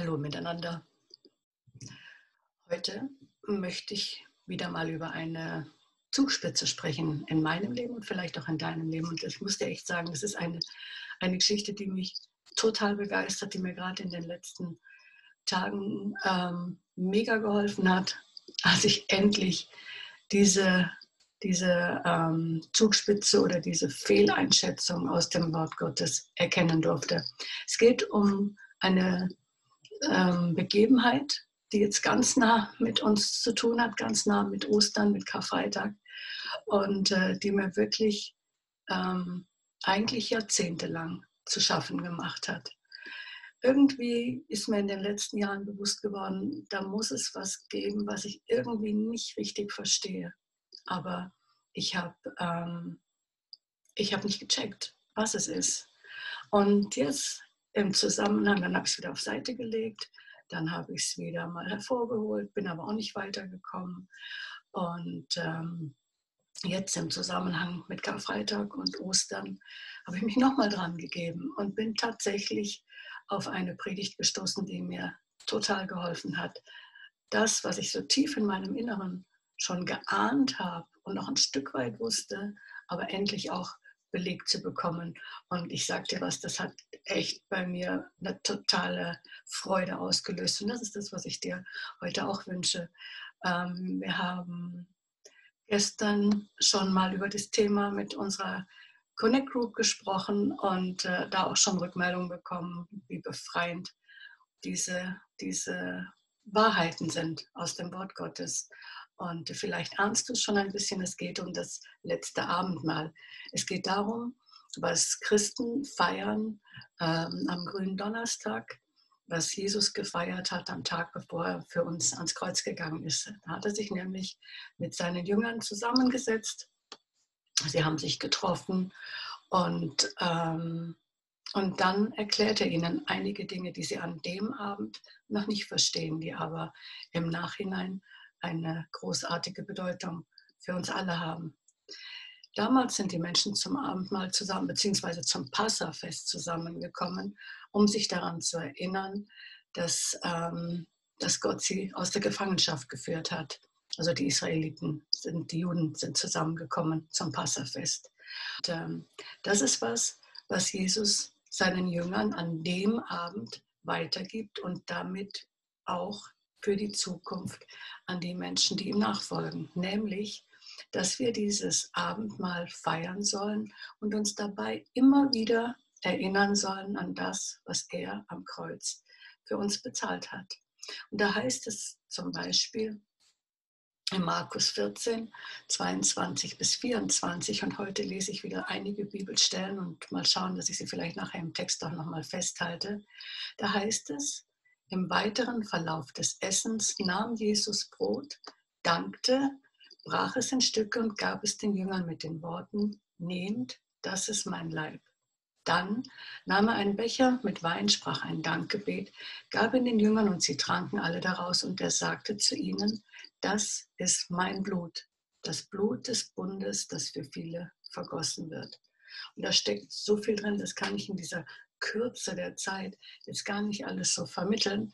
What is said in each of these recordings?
Hallo miteinander. Heute möchte ich wieder mal über eine Zugspitze sprechen in meinem Leben und vielleicht auch in deinem Leben. Und ich muss dir echt sagen, das ist eine, eine Geschichte, die mich total begeistert, die mir gerade in den letzten Tagen ähm, mega geholfen hat, als ich endlich diese, diese ähm, Zugspitze oder diese Fehleinschätzung aus dem Wort Gottes erkennen durfte. Es geht um eine ähm, Begebenheit, die jetzt ganz nah mit uns zu tun hat, ganz nah mit Ostern, mit Karfreitag und äh, die mir wirklich ähm, eigentlich jahrzehntelang zu schaffen gemacht hat. Irgendwie ist mir in den letzten Jahren bewusst geworden, da muss es was geben, was ich irgendwie nicht richtig verstehe. Aber ich habe ähm, hab nicht gecheckt, was es ist. Und jetzt im Zusammenhang, dann habe ich es wieder auf Seite gelegt, dann habe ich es wieder mal hervorgeholt, bin aber auch nicht weitergekommen. Und ähm, jetzt im Zusammenhang mit Karfreitag und Ostern habe ich mich nochmal dran gegeben und bin tatsächlich auf eine Predigt gestoßen, die mir total geholfen hat. Das, was ich so tief in meinem Inneren schon geahnt habe und noch ein Stück weit wusste, aber endlich auch belegt zu bekommen. Und ich dir was, das hat echt bei mir eine totale Freude ausgelöst. Und das ist das, was ich dir heute auch wünsche. Ähm, wir haben gestern schon mal über das Thema mit unserer Connect Group gesprochen und äh, da auch schon Rückmeldungen bekommen, wie befreiend diese, diese Wahrheiten sind aus dem Wort Gottes. Und vielleicht ahnst du schon ein bisschen, es geht um das letzte Abendmahl. Es geht darum, was Christen feiern ähm, am grünen Donnerstag, was Jesus gefeiert hat am Tag, bevor er für uns ans Kreuz gegangen ist. Da hat er sich nämlich mit seinen Jüngern zusammengesetzt. Sie haben sich getroffen und, ähm, und dann erklärt er ihnen einige Dinge, die sie an dem Abend noch nicht verstehen, die aber im Nachhinein eine großartige Bedeutung für uns alle haben. Damals sind die Menschen zum Abendmahl zusammen, beziehungsweise zum Passafest zusammengekommen, um sich daran zu erinnern, dass, ähm, dass Gott sie aus der Gefangenschaft geführt hat. Also die Israeliten, sind, die Juden sind zusammengekommen zum Passafest. Und, ähm, das ist was, was Jesus seinen Jüngern an dem Abend weitergibt und damit auch für die Zukunft an die Menschen, die ihm nachfolgen. Nämlich, dass wir dieses Abendmahl feiern sollen und uns dabei immer wieder erinnern sollen an das, was er am Kreuz für uns bezahlt hat. Und da heißt es zum Beispiel in Markus 14, 22 bis 24, und heute lese ich wieder einige Bibelstellen und mal schauen, dass ich sie vielleicht nachher im Text auch nochmal festhalte. Da heißt es, im weiteren Verlauf des Essens nahm Jesus Brot, dankte, brach es in Stücke und gab es den Jüngern mit den Worten, nehmt, das ist mein Leib. Dann nahm er einen Becher mit Wein, sprach ein Dankgebet, gab ihn den Jüngern und sie tranken alle daraus und er sagte zu ihnen, das ist mein Blut, das Blut des Bundes, das für viele vergossen wird. Und da steckt so viel drin, das kann ich in dieser Kürze der Zeit jetzt gar nicht alles so vermitteln.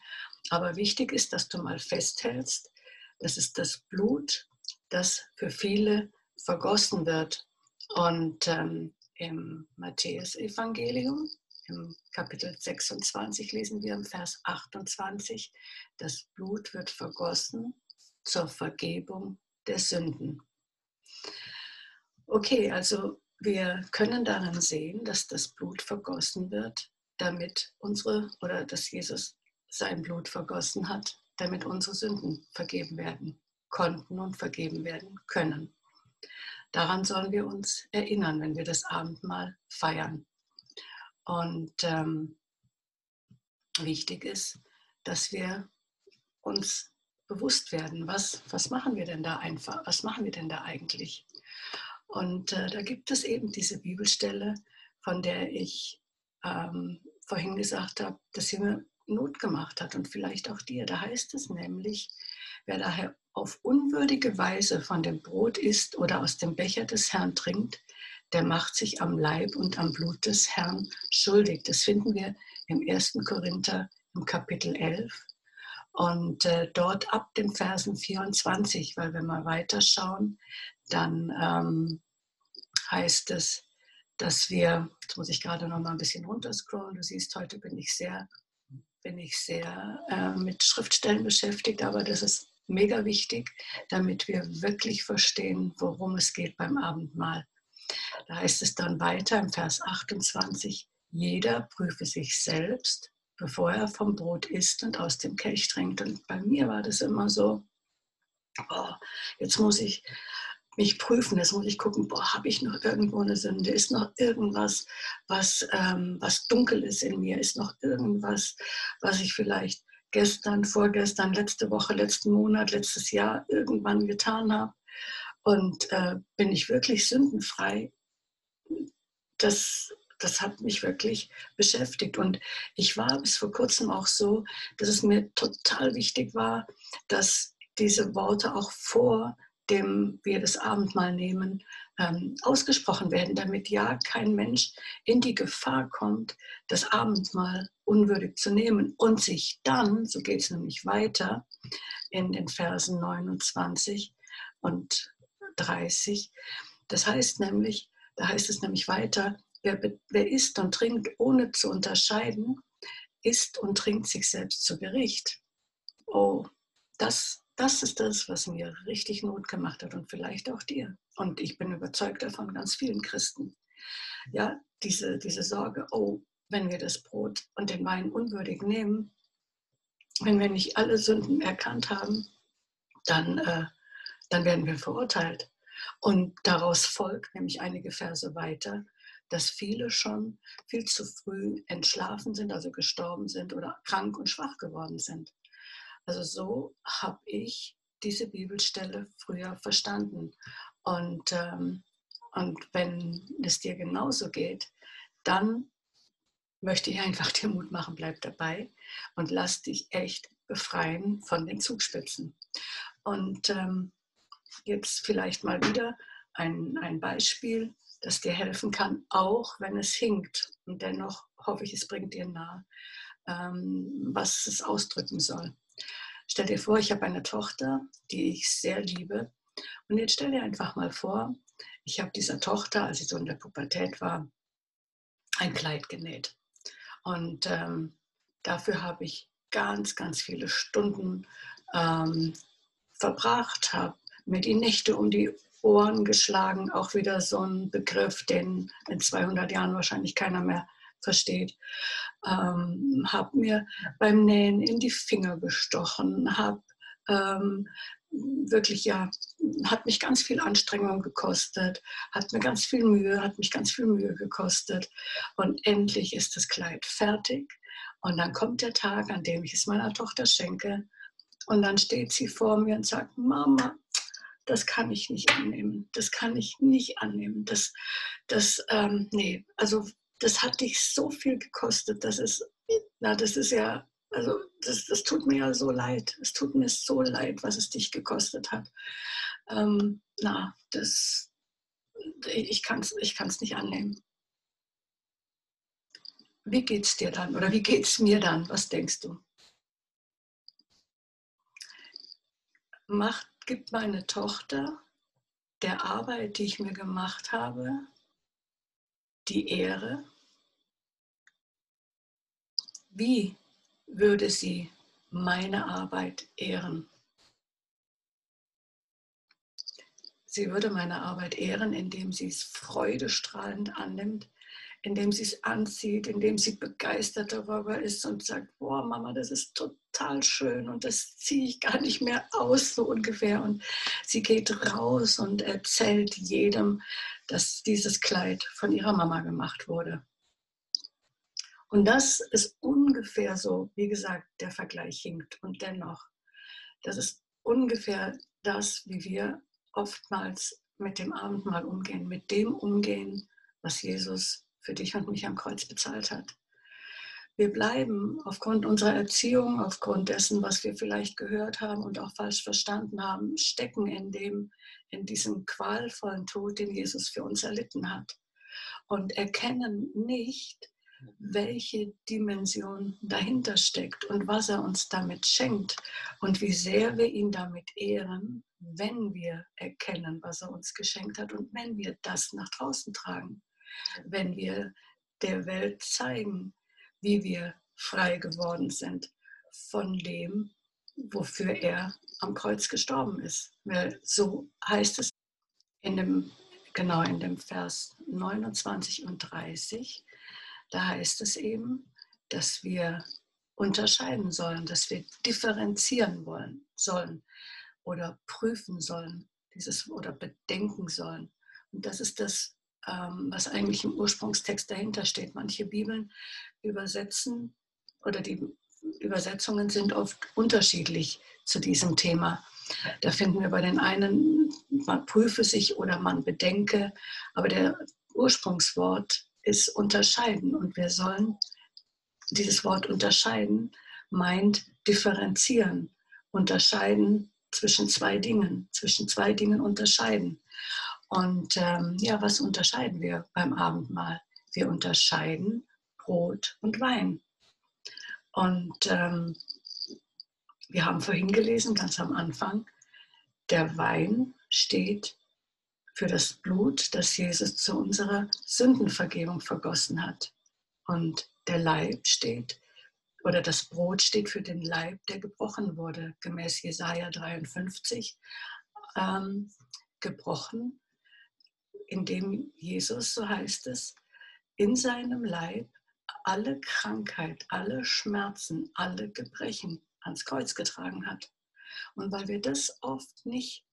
Aber wichtig ist, dass du mal festhältst, das ist das Blut, das für viele vergossen wird. Und ähm, im Matthäusevangelium, im Kapitel 26 lesen wir im Vers 28, das Blut wird vergossen zur Vergebung der Sünden. Okay, also wir können daran sehen, dass das Blut vergossen wird, damit unsere oder dass Jesus sein Blut vergossen hat, damit unsere Sünden vergeben werden konnten und vergeben werden können. Daran sollen wir uns erinnern, wenn wir das Abendmahl feiern. Und ähm, wichtig ist, dass wir uns bewusst werden, was, was machen wir denn da einfach, was machen wir denn da eigentlich? Und äh, da gibt es eben diese Bibelstelle, von der ich ähm, vorhin gesagt habe, dass sie mir Not gemacht hat und vielleicht auch dir. Da heißt es nämlich, wer daher auf unwürdige Weise von dem Brot isst oder aus dem Becher des Herrn trinkt, der macht sich am Leib und am Blut des Herrn schuldig. Das finden wir im 1. Korinther im Kapitel 11 und äh, dort ab dem Versen 24, weil wenn wir weiterschauen, dann ähm, heißt es, dass wir, jetzt muss ich gerade noch mal ein bisschen runterscrollen, du siehst, heute bin ich sehr, bin ich sehr äh, mit Schriftstellen beschäftigt, aber das ist mega wichtig, damit wir wirklich verstehen, worum es geht beim Abendmahl. Da heißt es dann weiter im Vers 28, jeder prüfe sich selbst, bevor er vom Brot isst und aus dem Kelch trinkt. Und bei mir war das immer so, oh, jetzt muss ich mich prüfen, jetzt muss ich gucken, boah, habe ich noch irgendwo eine Sünde? Ist noch irgendwas, was, ähm, was dunkel ist in mir? Ist noch irgendwas, was ich vielleicht gestern, vorgestern, letzte Woche, letzten Monat, letztes Jahr irgendwann getan habe? Und äh, bin ich wirklich sündenfrei? Das, das hat mich wirklich beschäftigt. Und ich war bis vor kurzem auch so, dass es mir total wichtig war, dass diese Worte auch vor dem wir das Abendmahl nehmen, ähm, ausgesprochen werden, damit ja kein Mensch in die Gefahr kommt, das Abendmahl unwürdig zu nehmen und sich dann, so geht es nämlich weiter in den Versen 29 und 30, das heißt nämlich, da heißt es nämlich weiter, wer, wer isst und trinkt ohne zu unterscheiden, isst und trinkt sich selbst zu Gericht. Oh, das das ist das, was mir richtig Not gemacht hat und vielleicht auch dir. Und ich bin überzeugt davon, ganz vielen Christen. Ja, diese, diese Sorge, oh, wenn wir das Brot und den Wein unwürdig nehmen, wenn wir nicht alle Sünden erkannt haben, dann, äh, dann werden wir verurteilt. Und daraus folgt, nämlich einige Verse weiter, dass viele schon viel zu früh entschlafen sind, also gestorben sind oder krank und schwach geworden sind. Also so habe ich diese Bibelstelle früher verstanden. Und, ähm, und wenn es dir genauso geht, dann möchte ich einfach dir Mut machen, bleib dabei und lass dich echt befreien von den Zugspitzen. Und ähm, jetzt vielleicht mal wieder ein, ein Beispiel, das dir helfen kann, auch wenn es hinkt. Und dennoch hoffe ich, es bringt dir nahe, ähm, was es ausdrücken soll. Stell dir vor, ich habe eine Tochter, die ich sehr liebe. Und jetzt stell dir einfach mal vor, ich habe dieser Tochter, als sie so in der Pubertät war, ein Kleid genäht. Und ähm, dafür habe ich ganz, ganz viele Stunden ähm, verbracht, habe mir die Nächte um die Ohren geschlagen, auch wieder so ein Begriff, den in 200 Jahren wahrscheinlich keiner mehr versteht. Ähm, habe mir beim Nähen in die Finger gestochen, habe ähm, wirklich ja, hat mich ganz viel Anstrengung gekostet, hat mir ganz viel Mühe, hat mich ganz viel Mühe gekostet. Und endlich ist das Kleid fertig. Und dann kommt der Tag, an dem ich es meiner Tochter schenke. Und dann steht sie vor mir und sagt, Mama, das kann ich nicht annehmen. Das kann ich nicht annehmen. Das, das, ähm, nee, also das hat dich so viel gekostet. Das ist, na, das ist ja, also das, das tut mir ja so leid. Es tut mir so leid, was es dich gekostet hat. Ähm, na, das, ich kann es ich kann's nicht annehmen. Wie geht's dir dann oder wie geht's mir dann? Was denkst du? Macht, gibt meine Tochter der Arbeit, die ich mir gemacht habe, die Ehre? Wie würde sie meine Arbeit ehren? Sie würde meine Arbeit ehren, indem sie es freudestrahlend annimmt, indem sie es anzieht, indem sie begeistert darüber ist und sagt, boah Mama, das ist total schön und das ziehe ich gar nicht mehr aus, so ungefähr. Und sie geht raus und erzählt jedem, dass dieses Kleid von ihrer Mama gemacht wurde. Und das ist ungefähr so, wie gesagt, der Vergleich hinkt. Und dennoch, das ist ungefähr das, wie wir oftmals mit dem Abendmahl umgehen, mit dem umgehen, was Jesus für dich und mich am Kreuz bezahlt hat. Wir bleiben aufgrund unserer Erziehung, aufgrund dessen, was wir vielleicht gehört haben und auch falsch verstanden haben, stecken in, dem, in diesem qualvollen Tod, den Jesus für uns erlitten hat. Und erkennen nicht, welche Dimension dahinter steckt und was er uns damit schenkt und wie sehr wir ihn damit ehren, wenn wir erkennen, was er uns geschenkt hat und wenn wir das nach draußen tragen, wenn wir der Welt zeigen, wie wir frei geworden sind von dem, wofür er am Kreuz gestorben ist. Weil so heißt es in dem, genau in dem Vers 29 und 30, da heißt es eben, dass wir unterscheiden sollen, dass wir differenzieren wollen, sollen oder prüfen sollen, dieses oder bedenken sollen. Und das ist das, was eigentlich im Ursprungstext dahinter steht. Manche Bibeln übersetzen oder die Übersetzungen sind oft unterschiedlich zu diesem Thema. Da finden wir bei den einen, man prüfe sich oder man bedenke, aber der Ursprungswort ist unterscheiden und wir sollen dieses Wort unterscheiden meint differenzieren, unterscheiden zwischen zwei Dingen, zwischen zwei Dingen unterscheiden. Und ähm, ja, was unterscheiden wir beim Abendmahl? Wir unterscheiden Brot und Wein. Und ähm, wir haben vorhin gelesen, ganz am Anfang, der Wein steht für das Blut, das Jesus zu unserer Sündenvergebung vergossen hat. Und der Leib steht, oder das Brot steht für den Leib, der gebrochen wurde, gemäß Jesaja 53, ähm, gebrochen, indem Jesus, so heißt es, in seinem Leib alle Krankheit, alle Schmerzen, alle Gebrechen ans Kreuz getragen hat. Und weil wir das oft nicht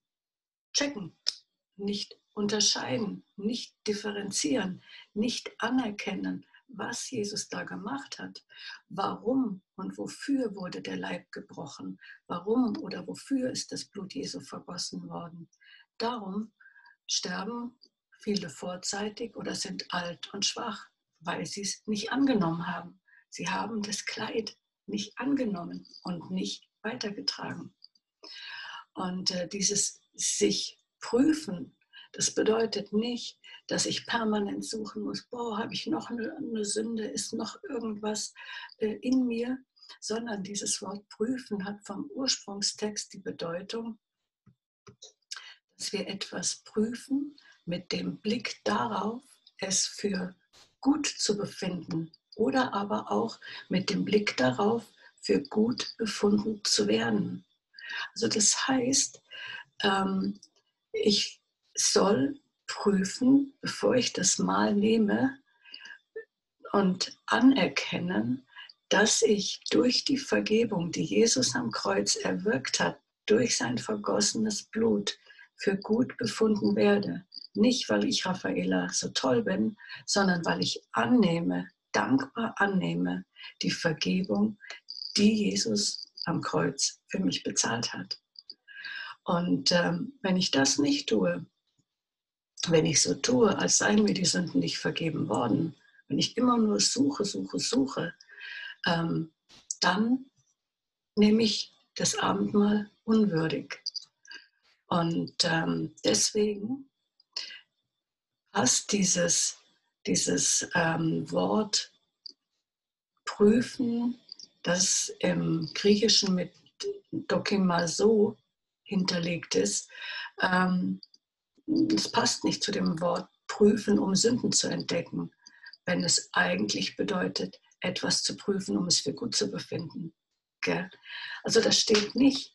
checken, nicht unterscheiden, nicht differenzieren, nicht anerkennen, was Jesus da gemacht hat, warum und wofür wurde der Leib gebrochen, warum oder wofür ist das Blut Jesu vergossen worden. Darum sterben viele vorzeitig oder sind alt und schwach weil sie es nicht angenommen haben. Sie haben das Kleid nicht angenommen und nicht weitergetragen. Und äh, dieses sich prüfen, das bedeutet nicht, dass ich permanent suchen muss, boah, habe ich noch eine, eine, Sünde, ist noch irgendwas äh, in mir, sondern dieses Wort prüfen hat vom Ursprungstext die Bedeutung, dass wir etwas prüfen mit dem Blick darauf, es für gut zu befinden oder aber auch mit dem Blick darauf, für gut befunden zu werden. Also das heißt, ähm, ich soll prüfen, bevor ich das Mal nehme und anerkennen, dass ich durch die Vergebung, die Jesus am Kreuz erwirkt hat, durch sein vergossenes Blut für gut befunden werde. Nicht, weil ich Raffaela so toll bin, sondern weil ich annehme, dankbar annehme, die Vergebung, die Jesus am Kreuz für mich bezahlt hat. Und ähm, wenn ich das nicht tue, wenn ich so tue, als seien mir die Sünden nicht vergeben worden, wenn ich immer nur suche, suche, suche, ähm, dann nehme ich das Abendmahl unwürdig. Und ähm, deswegen hast, dieses, dieses ähm, Wort prüfen, das im Griechischen mit dokimaso hinterlegt ist, ähm, das passt nicht zu dem Wort prüfen, um Sünden zu entdecken, wenn es eigentlich bedeutet, etwas zu prüfen, um es für gut zu befinden. Gell? Also das steht nicht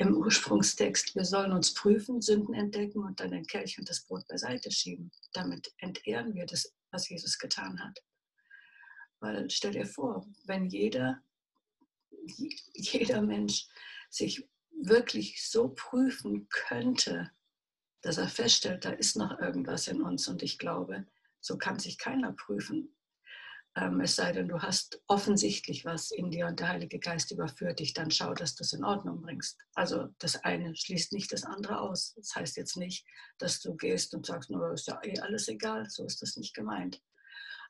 im Ursprungstext, wir sollen uns prüfen, Sünden entdecken und dann den Kelch und das Brot beiseite schieben. Damit entehren wir das, was Jesus getan hat. Weil stell dir vor, wenn jeder, jeder Mensch sich wirklich so prüfen könnte, dass er feststellt, da ist noch irgendwas in uns und ich glaube, so kann sich keiner prüfen. Ähm, es sei denn, du hast offensichtlich was in dir und der Heilige Geist überführt dich, dann schau, dass du es in Ordnung bringst. Also das eine schließt nicht das andere aus. Das heißt jetzt nicht, dass du gehst und sagst, nur ist ja eh alles egal, so ist das nicht gemeint.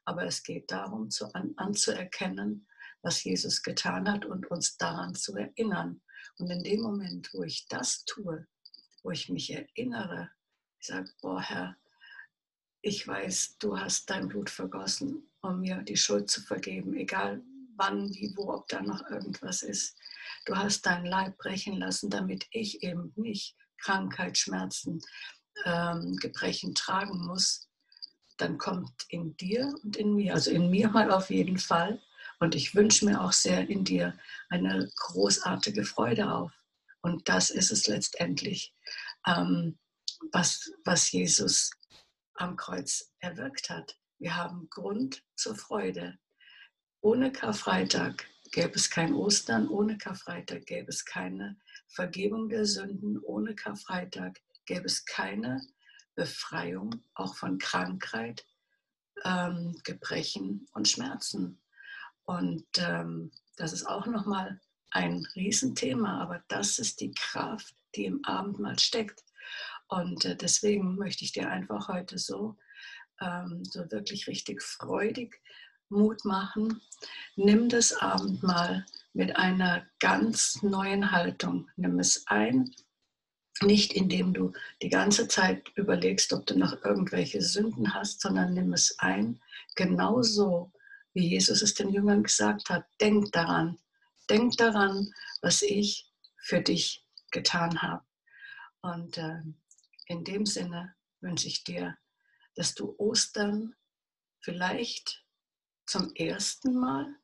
Aber es geht darum, zu, an, anzuerkennen, was Jesus getan hat und uns daran zu erinnern. Und in dem Moment, wo ich das tue, wo ich mich erinnere, ich sage, boah Herr, ich weiß, du hast dein Blut vergossen, um mir die Schuld zu vergeben, egal wann, wie, wo, ob da noch irgendwas ist. Du hast deinen Leib brechen lassen, damit ich eben nicht Krankheit, Schmerzen, ähm, Gebrechen tragen muss. Dann kommt in dir und in mir, also in mir mal auf jeden Fall, und ich wünsche mir auch sehr in dir eine großartige Freude auf. Und das ist es letztendlich, ähm, was, was Jesus am Kreuz erwirkt hat. Wir haben Grund zur Freude. Ohne Karfreitag gäbe es kein Ostern, ohne Karfreitag gäbe es keine Vergebung der Sünden, ohne Karfreitag gäbe es keine Befreiung auch von Krankheit, ähm, Gebrechen und Schmerzen. Und ähm, das ist auch nochmal ein Riesenthema, aber das ist die Kraft, die im Abendmahl steckt. Und äh, deswegen möchte ich dir einfach heute so, ähm, so wirklich richtig freudig Mut machen. Nimm das Abendmahl mit einer ganz neuen Haltung. Nimm es ein, nicht indem du die ganze Zeit überlegst, ob du noch irgendwelche Sünden hast, sondern nimm es ein, genauso wie Jesus es den Jüngern gesagt hat. Denk daran, denk daran, was ich für dich getan habe. Und äh, in dem Sinne wünsche ich dir, dass du Ostern vielleicht zum ersten Mal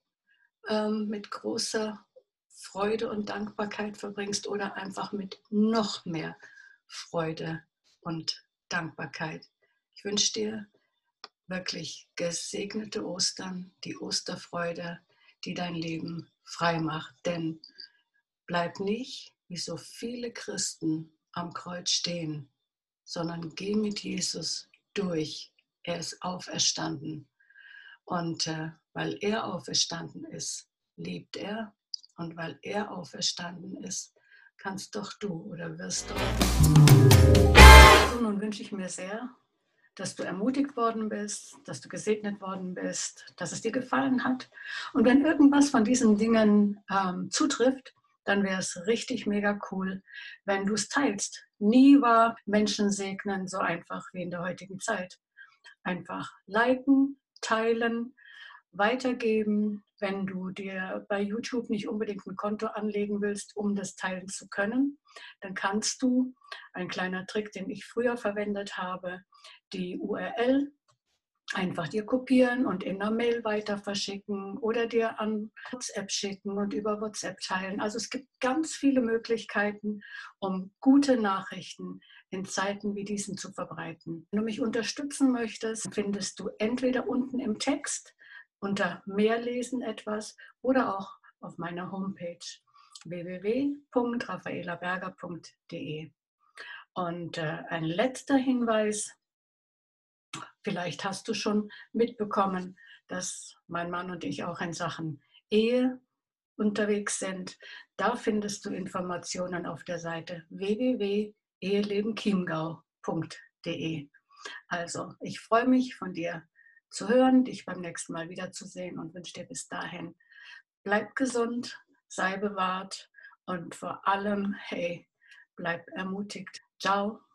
ähm, mit großer Freude und Dankbarkeit verbringst oder einfach mit noch mehr Freude und Dankbarkeit. Ich wünsche dir wirklich gesegnete Ostern, die Osterfreude, die dein Leben frei macht. Denn bleib nicht wie so viele Christen am Kreuz stehen, sondern geh mit Jesus durch. Er ist auferstanden. Und äh, weil er auferstanden ist, lebt er. Und weil er auferstanden ist, kannst doch du oder wirst doch. Also nun wünsche ich mir sehr, dass du ermutigt worden bist, dass du gesegnet worden bist, dass es dir gefallen hat. Und wenn irgendwas von diesen Dingen ähm, zutrifft, dann wäre es richtig mega cool, wenn du es teilst. Nie war Menschen segnen so einfach wie in der heutigen Zeit. Einfach liken, teilen, weitergeben, wenn du dir bei YouTube nicht unbedingt ein Konto anlegen willst, um das teilen zu können, dann kannst du, ein kleiner Trick, den ich früher verwendet habe, die URL einfach dir kopieren und in einer Mail weiter verschicken oder dir an WhatsApp schicken und über WhatsApp teilen. Also es gibt ganz viele Möglichkeiten, um gute Nachrichten in Zeiten wie diesen zu verbreiten. Wenn du mich unterstützen möchtest, findest du entweder unten im Text unter Mehr lesen etwas oder auch auf meiner Homepage www.raffaelaberger.de. Und äh, ein letzter Hinweis, vielleicht hast du schon mitbekommen, dass mein Mann und ich auch in Sachen Ehe unterwegs sind. Da findest du Informationen auf der Seite www.ehelebenchiemgau.de. Also, ich freue mich von dir zu hören, dich beim nächsten Mal wiederzusehen und wünsche dir bis dahin, bleib gesund, sei bewahrt und vor allem, hey, bleib ermutigt. Ciao.